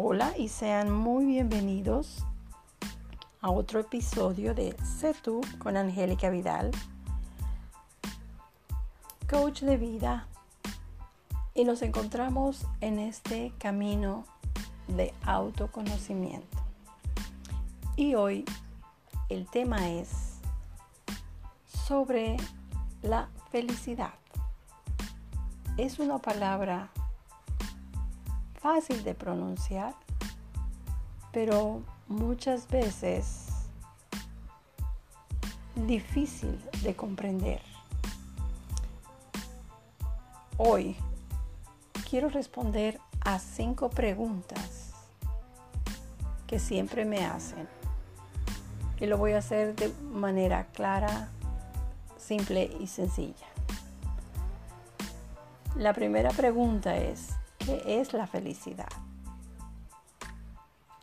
Hola y sean muy bienvenidos a otro episodio de Sé tú con Angélica Vidal, coach de vida. Y nos encontramos en este camino de autoconocimiento. Y hoy el tema es sobre la felicidad. Es una palabra fácil de pronunciar, pero muchas veces difícil de comprender. Hoy quiero responder a cinco preguntas que siempre me hacen. Y lo voy a hacer de manera clara, simple y sencilla. La primera pregunta es, ¿qué es la felicidad?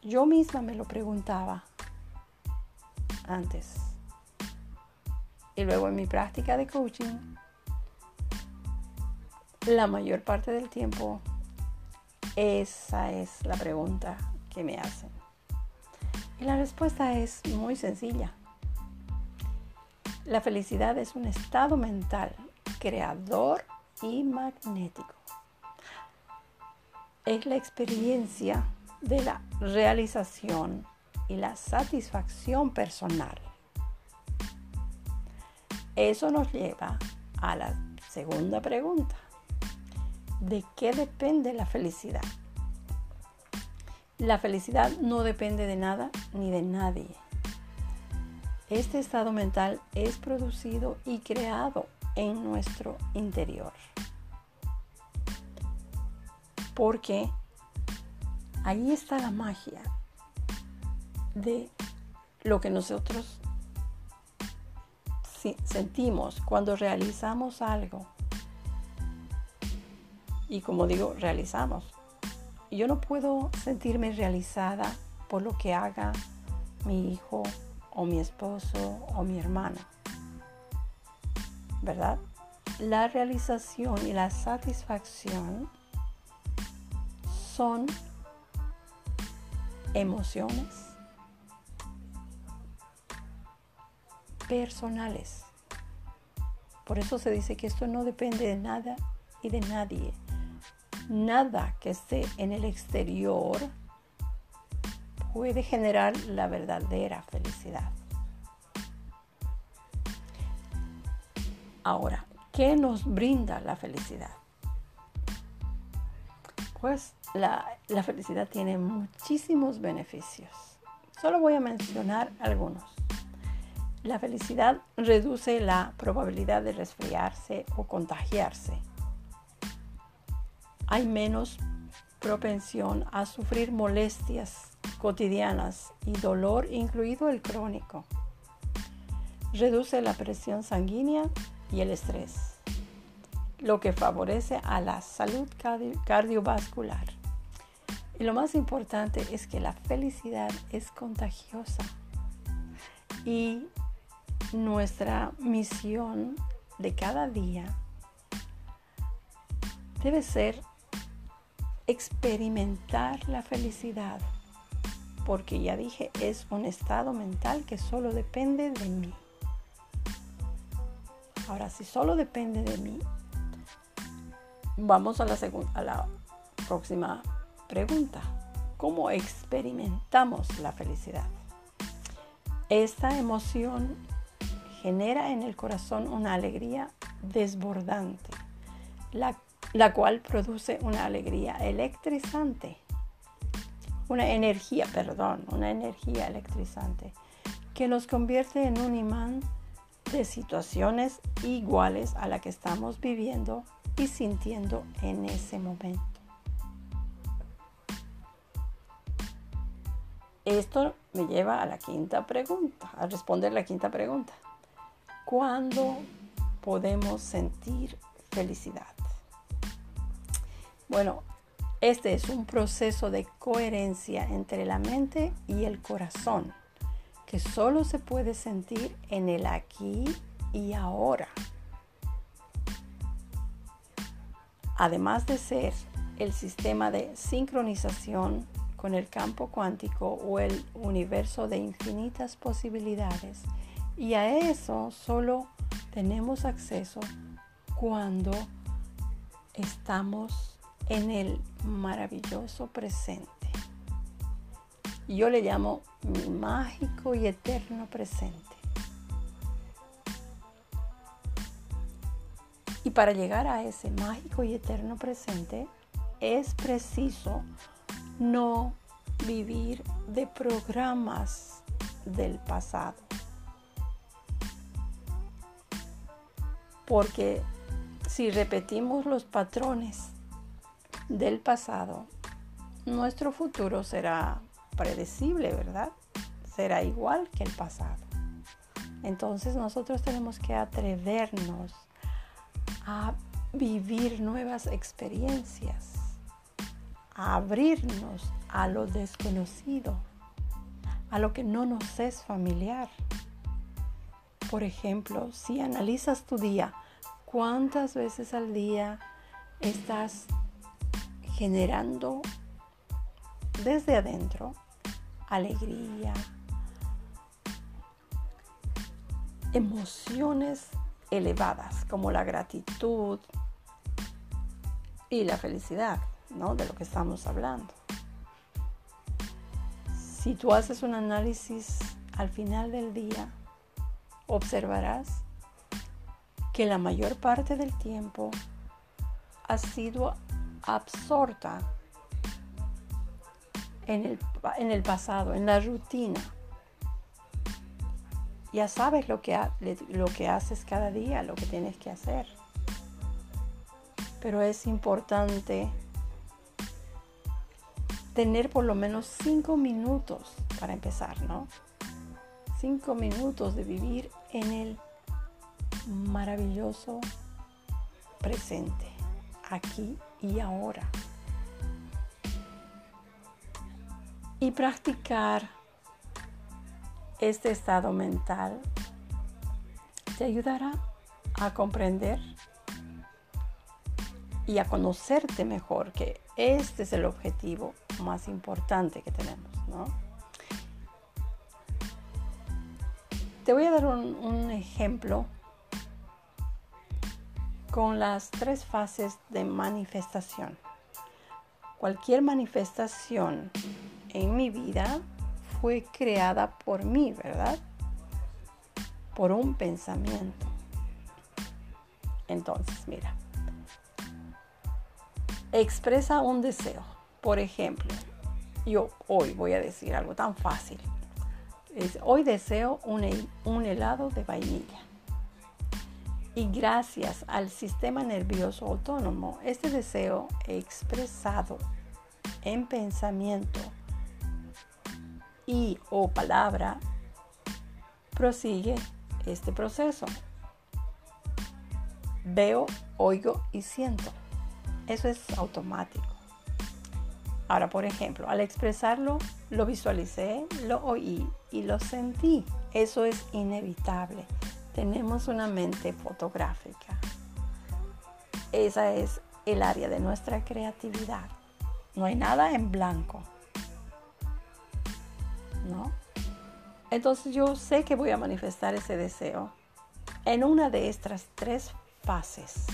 Yo misma me lo preguntaba antes. Y luego en mi práctica de coaching, la mayor parte del tiempo, esa es la pregunta que me hacen. Y la respuesta es muy sencilla. La felicidad es un estado mental creador y magnético. Es la experiencia de la realización y la satisfacción personal. Eso nos lleva a la segunda pregunta. ¿De qué depende la felicidad? La felicidad no depende de nada ni de nadie. Este estado mental es producido y creado en nuestro interior. Porque ahí está la magia de lo que nosotros sentimos cuando realizamos algo. Y como digo, realizamos. Yo no puedo sentirme realizada por lo que haga mi hijo o mi esposo o mi hermano. ¿Verdad? La realización y la satisfacción son emociones personales. Por eso se dice que esto no depende de nada y de nadie. Nada que esté en el exterior puede generar la verdadera felicidad. Ahora, ¿qué nos brinda la felicidad? Pues la, felicidad tiene muchísimos beneficios. Solo voy a mencionar algunos. La felicidad reduce la probabilidad de resfriarse o contagiarse. Hay menos propensión a sufrir molestias cotidianas y dolor, incluido el crónico. Reduce la presión sanguínea y el estrés lo que favorece a la salud cardiovascular. Y lo más importante es que la felicidad es contagiosa. Y nuestra misión de cada día debe ser experimentar la felicidad. Porque ya dije, es un estado mental que solo depende de mí. Ahora, si solo depende de mí, Vamos a la, a la próxima pregunta. ¿Cómo experimentamos la felicidad? Esta emoción genera en el corazón una alegría desbordante, la, la cual produce una alegría electrizante, una energía, perdón, una energía electrizante que nos convierte en un imán de situaciones iguales a la que estamos viviendo y sintiendo en ese momento. Esto me lleva a la quinta pregunta, a responder la quinta pregunta. ¿Cuándo podemos sentir felicidad? Bueno, este es un proceso de coherencia entre la mente y el corazón que solo se puede sentir en el aquí y ahora. Además de ser el sistema de sincronización con el campo cuántico o el universo de infinitas posibilidades. Y a eso solo tenemos acceso cuando estamos en el maravilloso presente. Yo le llamo mi mágico y eterno presente. Para llegar a ese mágico y eterno presente es preciso no vivir de programas del pasado. Porque si repetimos los patrones del pasado, nuestro futuro será predecible, ¿verdad? Será igual que el pasado. Entonces nosotros tenemos que atrevernos a vivir nuevas experiencias, a abrirnos a lo desconocido, a lo que no nos es familiar. Por ejemplo, si analizas tu día, ¿cuántas veces al día estás generando desde adentro alegría, emociones elevadas como la gratitud y la felicidad, ¿no? De lo que estamos hablando. Si tú haces un análisis al final del día, observarás que la mayor parte del tiempo ha sido absorta en el, en el pasado, en la rutina ya sabes lo que, lo que haces cada día, lo que tienes que hacer. Pero es importante tener por lo menos cinco minutos para empezar, ¿no? Cinco minutos de vivir en el maravilloso presente, aquí y ahora. Y practicar este estado mental te ayudará a comprender y a conocerte mejor, que este es el objetivo más importante que tenemos, Te voy a dar un, un ejemplo con las tres fases de manifestación. Cualquier manifestación en mi vida fue creada por mí, ¿verdad? Por un pensamiento. Entonces, mira, expresa un deseo. Por ejemplo, yo hoy voy a decir algo tan fácil. hoy deseo un, un helado de vainilla. Y gracias al sistema nervioso autónomo, este deseo expresado en pensamiento y o palabra, prosigue este proceso. Veo, oigo y siento. Eso es automático. Ahora, por ejemplo, al expresarlo, lo visualicé, lo oí y lo sentí. Eso es inevitable. Tenemos una mente fotográfica. Esa es el área de nuestra creatividad. No hay nada en blanco. Entonces yo sé que voy a manifestar ese deseo en una de estas tres fases.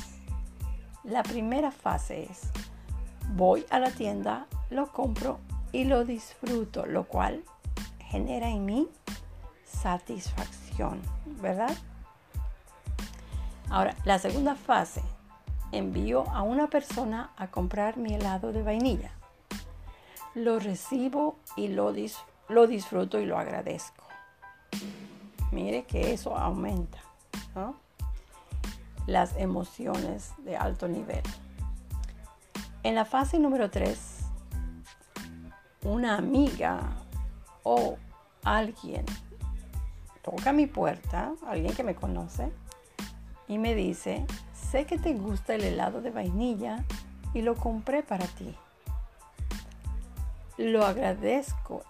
La primera fase es, voy a la tienda, lo compro y lo disfruto, lo cual genera en mí satisfacción, ¿verdad? Ahora, la segunda fase, envío a una persona a comprar mi helado de vainilla. Lo recibo y lo disfruto lo disfruto y lo agradezco. Mire que eso aumenta las emociones de alto nivel. En la fase número 3, una amiga o alguien toca mi puerta, alguien que me conoce, y me dice, sé que te gusta el helado de vainilla y lo compré para ti. Lo agradezco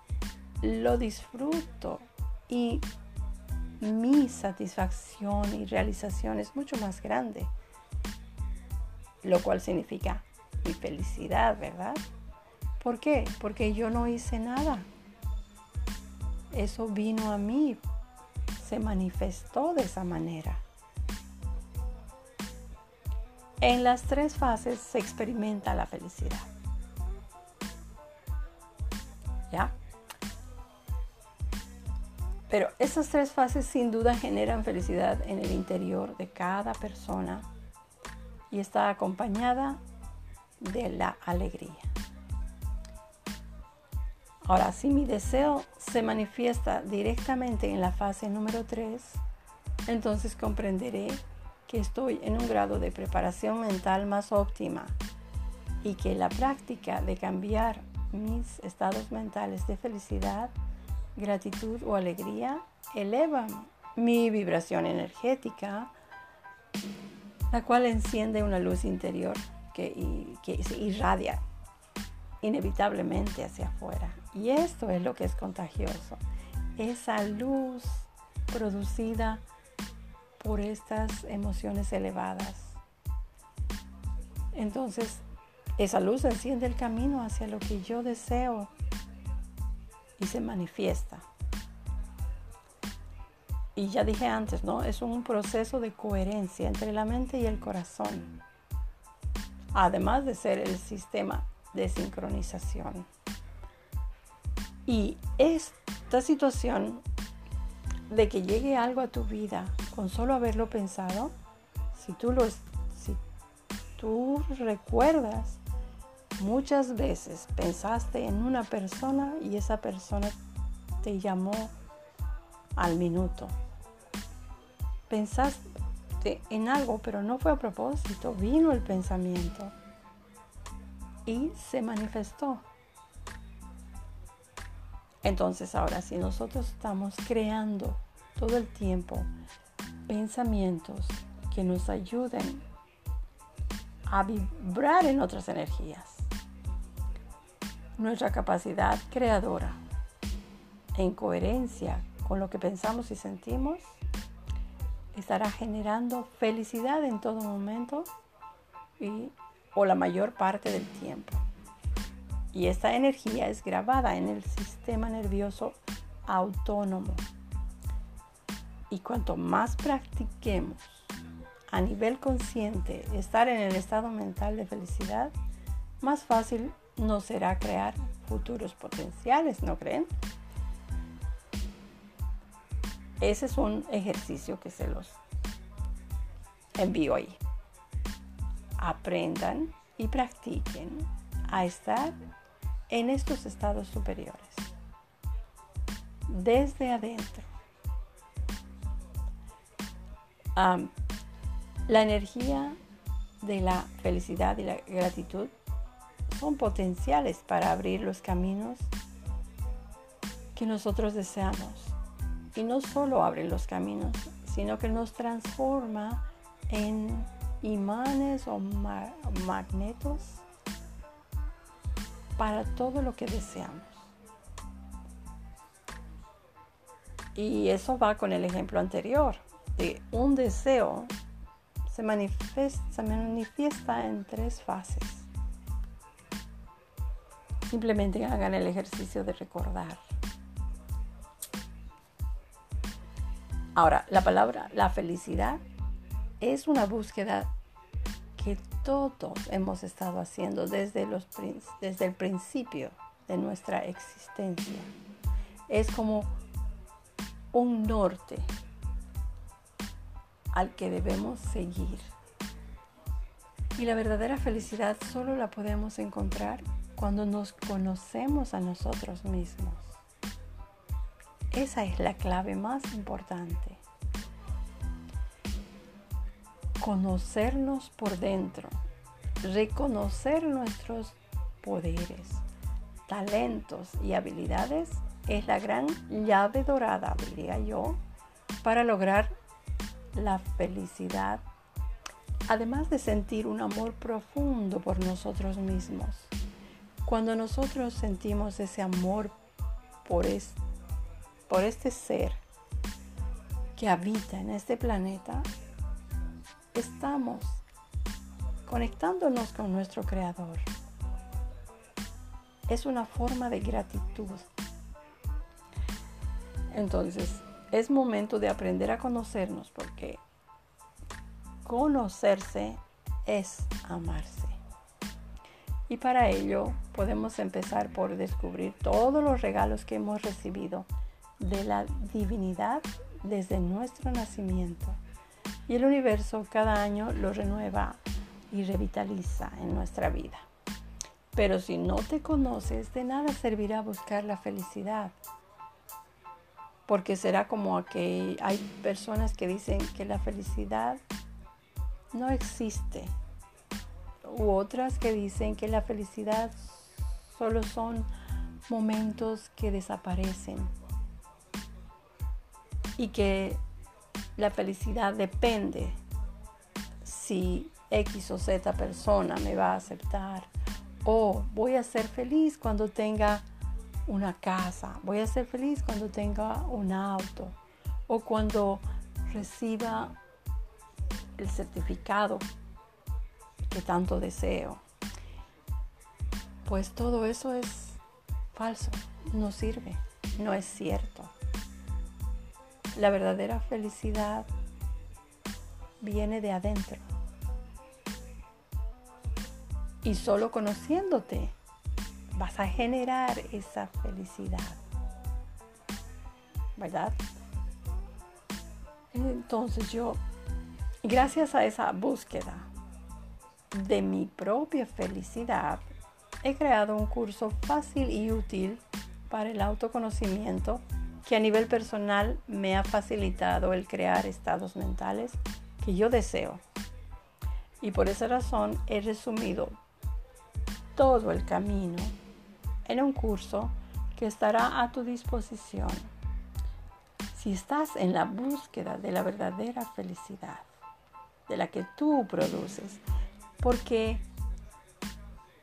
lo disfruto y mi satisfacción y realización es mucho más grande, lo cual significa mi felicidad, ¿verdad? ¿Por qué? Porque yo no hice nada. Eso vino a mí, se manifestó de esa manera. En las tres fases se experimenta la felicidad. ¿Ya? Pero esas tres fases sin duda generan felicidad en el interior de cada persona y está acompañada de la alegría. Ahora, si mi deseo se manifiesta directamente en la fase número 3, entonces comprenderé que estoy en un grado de preparación mental más óptima y que la práctica de cambiar mis estados mentales de felicidad, gratitud o alegría eleva mi vibración energética, la cual enciende una luz interior que, que se irradia inevitablemente hacia afuera. Y esto es lo que es contagioso. Esa luz producida por estas emociones elevadas. Entonces, esa luz enciende el camino hacia lo que yo deseo y se manifiesta. Y ya dije antes, ¿no? Es un proceso de coherencia entre la mente y el corazón. Además de ser el sistema de sincronización. Y esta situación de que llegue algo a tu vida con solo haberlo pensado, si tú, lo, si tú recuerdas, muchas veces pensaste en una persona y esa persona te llamó al minuto. Pensaste en algo, pero no fue a propósito, vino el pensamiento y se manifestó. Entonces ahora si nosotros estamos creando todo el tiempo pensamientos que nos ayuden a vibrar en otras energías, nuestra capacidad creadora en coherencia con lo que pensamos y sentimos estará generando felicidad en todo momento y o la mayor parte del tiempo. Y esta energía es grabada en el sistema nervioso autónomo. Y cuanto más practiquemos a nivel consciente estar en el estado mental de felicidad, más fácil nos será crear futuros potenciales, ¿no creen? Ese es un ejercicio que se los envío ahí aprendan y practiquen a estar en estos estados superiores desde adentro. la energía de la felicidad y la gratitud son potenciales para abrir los caminos que nosotros deseamos. Y no solo abren los caminos, sino que nos transforma en imanes o magnetos para todo lo que deseamos. Y eso va con el ejemplo anterior, de un deseo se manifiesta en tres fases. Simplemente hagan el ejercicio de recordar. Ahora, la palabra, la felicidad es una búsqueda que todos hemos estado haciendo desde, los, desde el principio de nuestra existencia. Es como un norte al que debemos seguir. Y la verdadera felicidad solo la podemos encontrar cuando nos conocemos a nosotros mismos. Esa es la clave más importante conocernos por dentro, reconocer nuestros poderes, talentos y habilidades es la gran llave dorada, diría yo, para lograr la felicidad, además de sentir un amor profundo por nosotros mismos. Cuando nosotros sentimos ese amor por, por este ser que habita en este planeta, estamos conectándonos con nuestro Creador. es una forma de gratitud. Entonces, es momento de aprender a conocernos porque conocerse es amarse. Y para ello podemos empezar por descubrir todos los regalos que hemos recibido de la divinidad desde nuestro nacimiento. Y el universo cada año lo renueva y revitaliza en nuestra vida. Pero si no te conoces, de nada servirá buscar la felicidad. Porque será como que hay personas que dicen que la felicidad no existe. U otras que dicen que la felicidad solo son momentos que desaparecen. Y que la felicidad depende si X o Z persona me va a aceptar o voy a ser feliz cuando tenga una casa, voy a ser feliz cuando tenga un auto o cuando reciba el certificado que tanto deseo. Pues todo eso es falso, no sirve, no es cierto. La verdadera felicidad viene de adentro. Y solo conociéndote vas a generar esa felicidad. ¿Verdad? Entonces yo, gracias a esa búsqueda de mi propia felicidad, he creado un curso fácil y útil para el autoconocimiento que a nivel personal me ha facilitado el crear estados mentales que yo deseo. Y por esa razón he resumido todo el camino en un curso que estará a tu disposición si estás en la búsqueda de la verdadera felicidad, de la que tú produces, porque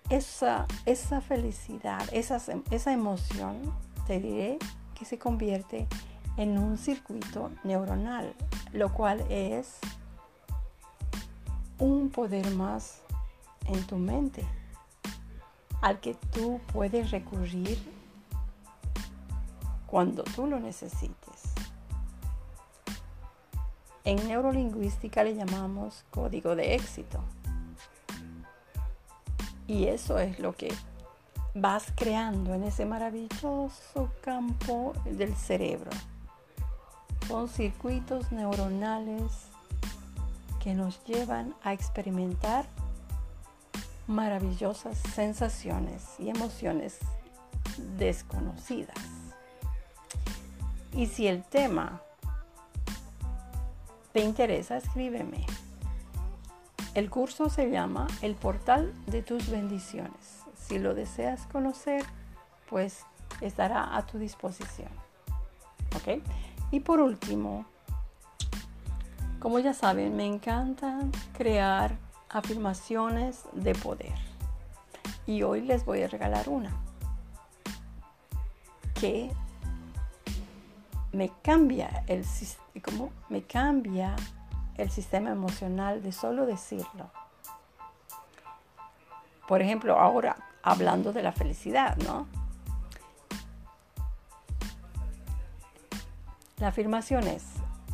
esa, esa felicidad, esa, esa emoción, te diré que se convierte en un circuito neuronal, lo cual es un poder más en tu mente al que tú puedes recurrir cuando tú lo necesites. En neurolingüística le llamamos código de éxito. Y eso es lo que vas creando en ese maravilloso campo del cerebro. Son circuitos neuronales que nos llevan a experimentar maravillosas sensaciones y emociones desconocidas. Y si el tema te interesa, escríbeme. El curso se llama El portal de tus bendiciones. Si lo deseas conocer, pues estará a tu disposición. ¿Ok? Y por último, como ya saben, me encanta crear afirmaciones de poder. Y hoy les voy a regalar una que me cambia el como me cambia el sistema emocional de solo decirlo. Por ejemplo, ahora hablando de la felicidad, ¿no? La afirmación es,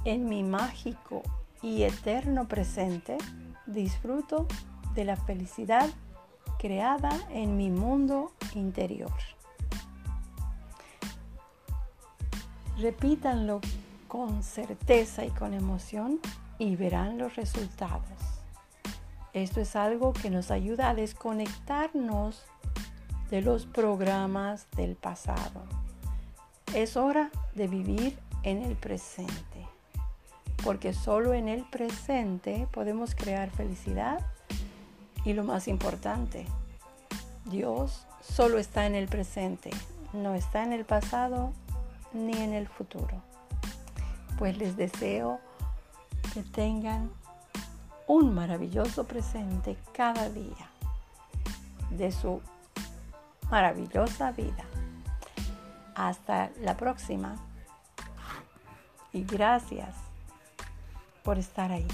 en mi mágico y eterno presente, disfruto de la felicidad creada en mi mundo interior. Repítanlo con certeza y con emoción y verán los resultados. Esto es algo que nos ayuda a desconectarnos de los programas del pasado. Es hora de vivir en el presente porque solo en el presente podemos crear felicidad y lo más importante, Dios solo está en el presente, no está en el pasado ni en el futuro. Pues les deseo que tengan un maravilloso presente cada día de su maravillosa vida. Hasta la próxima y gracias por estar ahí.